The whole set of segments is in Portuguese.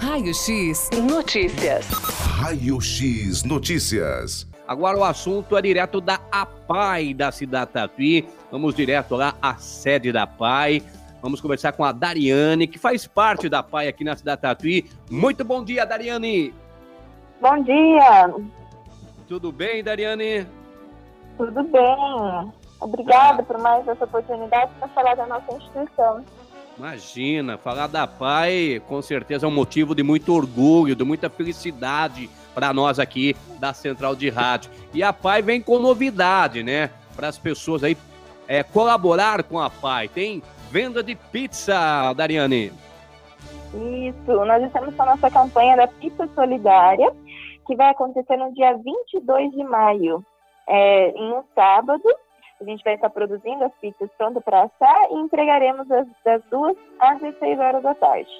Raio X Notícias. Raio X Notícias. Agora o assunto é direto da APAI da cidade Tatuí. Vamos direto lá à sede da APAI. Vamos conversar com a Dariane, que faz parte da APAI aqui na cidade Tatuí. Muito bom dia, Dariane. Bom dia. Tudo bem, Dariane? Tudo bem. Obrigada por mais essa oportunidade para falar da nossa instituição. Imagina, falar da PAI com certeza é um motivo de muito orgulho, de muita felicidade para nós aqui da Central de Rádio. E a PAI vem com novidade, né? Para as pessoas aí é, colaborar com a PAI. Tem venda de pizza, Dariane. Isso, nós estamos com a nossa campanha da Pizza Solidária, que vai acontecer no dia 22 de maio, é, em um sábado, a gente vai estar produzindo as pizzas prontas para assar e entregaremos das, das 2 às 16 horas da tarde.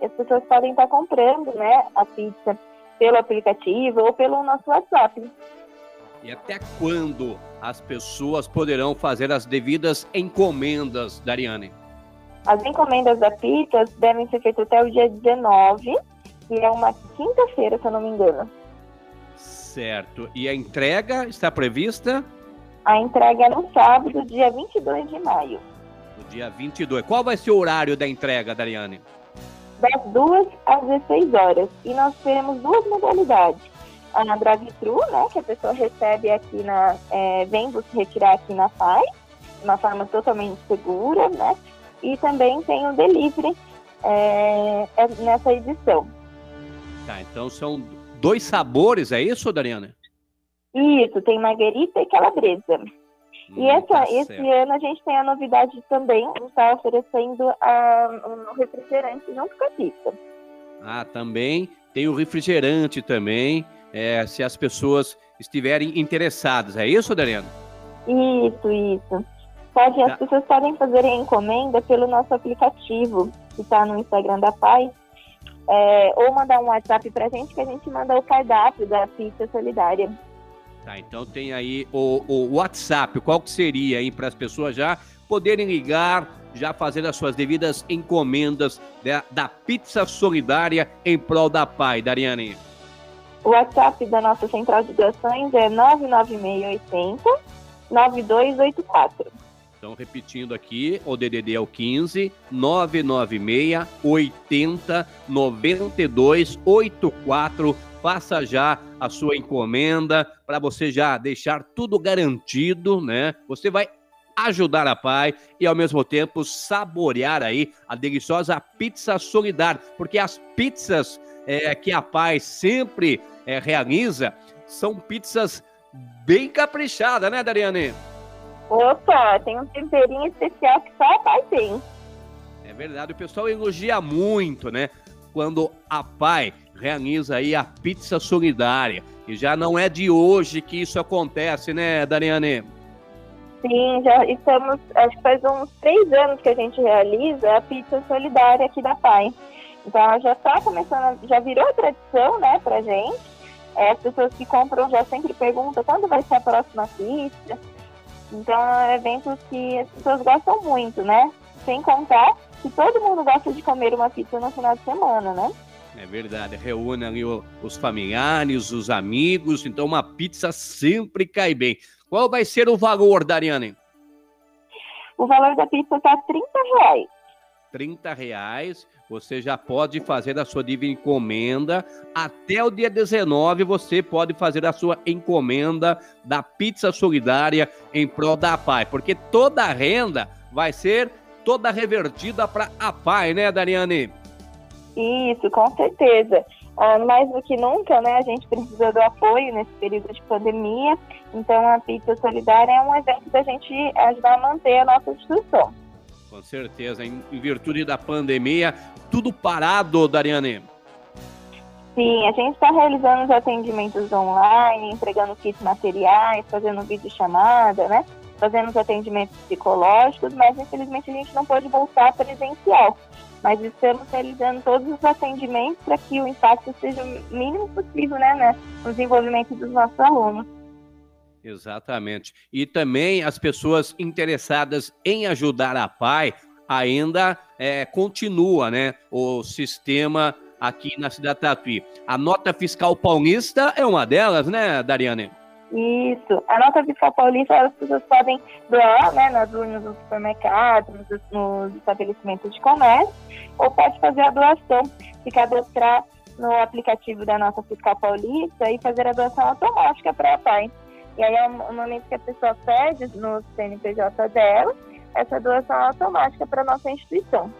E as pessoas podem estar comprando né, a pizza pelo aplicativo ou pelo nosso WhatsApp. E até quando as pessoas poderão fazer as devidas encomendas, Dariane? As encomendas da pizza devem ser feitas até o dia 19, que é uma quinta-feira, se eu não me engano. Certo. E a entrega está prevista? A entrega é no sábado, dia 22 de maio. No dia 22. Qual vai ser o horário da entrega, Dariane? Das 2 às 16 horas. E nós teremos duas modalidades. A na drive-thru, né, que a pessoa recebe aqui na... É, vem se retirar aqui na de uma forma totalmente segura, né? E também tem o delivery é, é nessa edição. Tá, então são dois sabores, é isso, Dariane? Isso, tem marguerita e calabresa. Hum, e essa, tá esse ano a gente tem a novidade também, está oferecendo a, um refrigerante junto com a pizza. Ah, também tem o refrigerante também, é, se as pessoas estiverem interessadas. É isso, Dariana? Isso, isso. Pode, tá. As pessoas podem fazer a encomenda pelo nosso aplicativo, que está no Instagram da Pai, é, ou mandar um WhatsApp para a gente, que a gente manda o cardápio da pizza solidária. Tá, então tem aí o, o WhatsApp, qual que seria aí para as pessoas já poderem ligar, já fazer as suas devidas encomendas da, da pizza solidária em prol da Pai, Dariane? O WhatsApp da nossa central de doações é 99680 9284. Então, repetindo aqui, o DDD é o 15 996 80 92 84 faça já a sua encomenda para você já deixar tudo garantido, né? Você vai ajudar a Pai e ao mesmo tempo saborear aí a deliciosa pizza solidária, porque as pizzas é, que a Pai sempre é, realiza são pizzas bem caprichadas, né, Dariane? Opa, tem um temperinho especial que só a Pai tem. É verdade, o pessoal elogia muito, né? Quando a Pai realiza aí a pizza solidária. E já não é de hoje que isso acontece, né, Dariane? Sim, já estamos, acho que faz uns três anos que a gente realiza a pizza solidária aqui da PAI. Então ela já está começando, já virou tradição, né, pra gente. É, as pessoas que compram já sempre perguntam quando vai ser a próxima pizza. Então é um evento que as pessoas gostam muito, né? Sem contar que todo mundo gosta de comer uma pizza no final de semana, né? É verdade, reúne ali os familiares, os amigos, então uma pizza sempre cai bem. Qual vai ser o valor, Dariane? O valor da pizza está 30 reais. 30 reais, você já pode fazer a sua encomenda. Até o dia 19 você pode fazer a sua encomenda da pizza solidária em prol da PAI, porque toda a renda vai ser toda revertida para a PAI, né, Dariane? Isso, com certeza. Ah, mais do que nunca, né, a gente precisa do apoio nesse período de pandemia. Então, a Pizza Solidária é um evento da gente ajudar a manter a nossa instituição. Com certeza. Em, virtude da pandemia, tudo parado, Dariane. Sim, a gente está realizando os atendimentos online, entregando kits materiais, fazendo videochamada, né? Fazendo os atendimentos psicológicos, mas infelizmente a gente não pode voltar presencial mas estamos realizando todos os atendimentos para que o impacto seja o mínimo possível né, né, no desenvolvimento dos nossos alunos. Exatamente. E também as pessoas interessadas em ajudar a PAI ainda é, continua né, o sistema aqui na cidade de Tatuí. A nota fiscal paulista é uma delas, né, Dariane? Isso. A nota fiscal paulista, as pessoas podem doar né, nas urnas do supermercado, nos, nos estabelecimentos de comércio, ou pode fazer a doação, se cadastrar no aplicativo da nota fiscal paulista e fazer a doação automática para a PAI. E aí, no momento que a pessoa pede no CNPJ dela, essa doação é automática para a nossa instituição.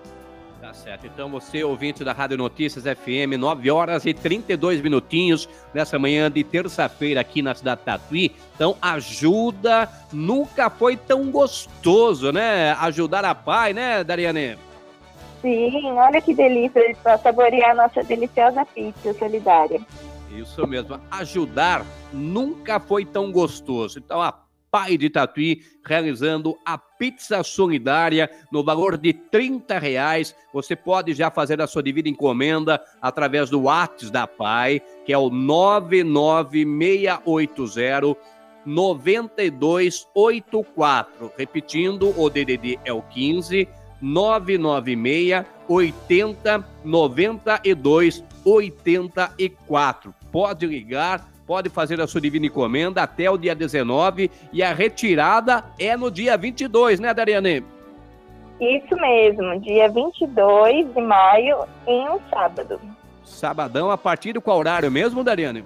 Tá certo. Então, você, ouvinte da Rádio Notícias FM, 9 horas e 32 minutinhos nessa manhã de terça-feira aqui na cidade de Tatuí. Então, ajuda. Nunca foi tão gostoso, né? Ajudar a pai, né, Dariane? Sim, olha que delícia para saborear a nossa deliciosa pizza solidária. Isso mesmo. Ajudar nunca foi tão gostoso. Então, a Pai de Tatuí, realizando a pizza solidária no valor de 30 reais. Você pode já fazer a sua devida encomenda através do WhatsApp da Pai, que é o 99680 9284. Repetindo, o DDD é o 15 996 80 92 84. Pode ligar pode fazer a sua divina encomenda até o dia 19 e a retirada é no dia 22, né, Dariane? Isso mesmo, dia 22 de maio, em um sábado. Sabadão, a partir do qual horário mesmo, Dariane?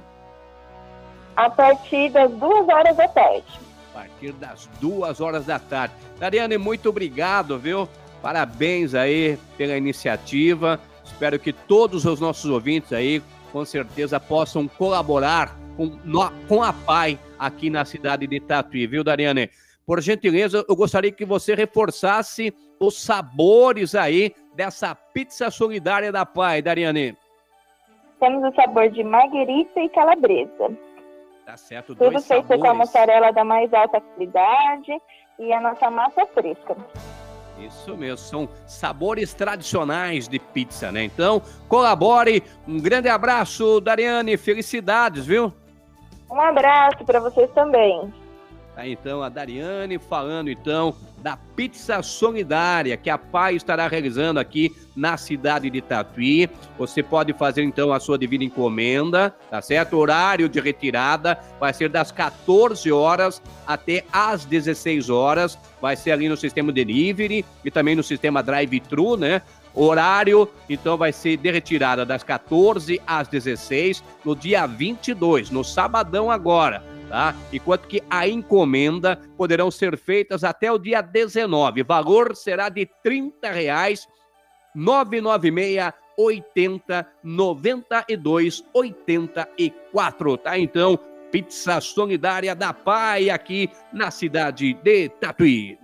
A partir das duas horas da tarde. A partir das duas horas da tarde. Dariane, muito obrigado, viu? Parabéns aí pela iniciativa. Espero que todos os nossos ouvintes aí, com certeza, possam colaborar com, no, com a PAI aqui na cidade de Tatuí, viu, Dariane? Por gentileza, eu gostaria que você reforçasse os sabores aí dessa pizza solidária da PAI, Dariane. Temos o sabor de marguerita e calabresa. Tá certo, Tudo feito sabores. com a mussarela da mais alta qualidade e a nossa massa fresca. Isso mesmo, são sabores tradicionais de pizza, né? Então, colabore. Um grande abraço, Dariane. Felicidades, viu? Um abraço para vocês também. Tá, então, a Dariane falando, então, da Pizza Solidária, que a PAI estará realizando aqui na cidade de Tatuí. Você pode fazer, então, a sua divina encomenda, tá certo? O horário de retirada vai ser das 14 horas até às 16 horas. Vai ser ali no sistema delivery e também no sistema drive-thru, né? Horário, então, vai ser de retirada das 14 às 16 no dia 22, no sabadão agora, tá? Enquanto que a encomenda poderão ser feitas até o dia 19. Valor será de 30 reais, 996 80 92 84, tá? Então, pizza solidária da Pai aqui na cidade de Tatuí.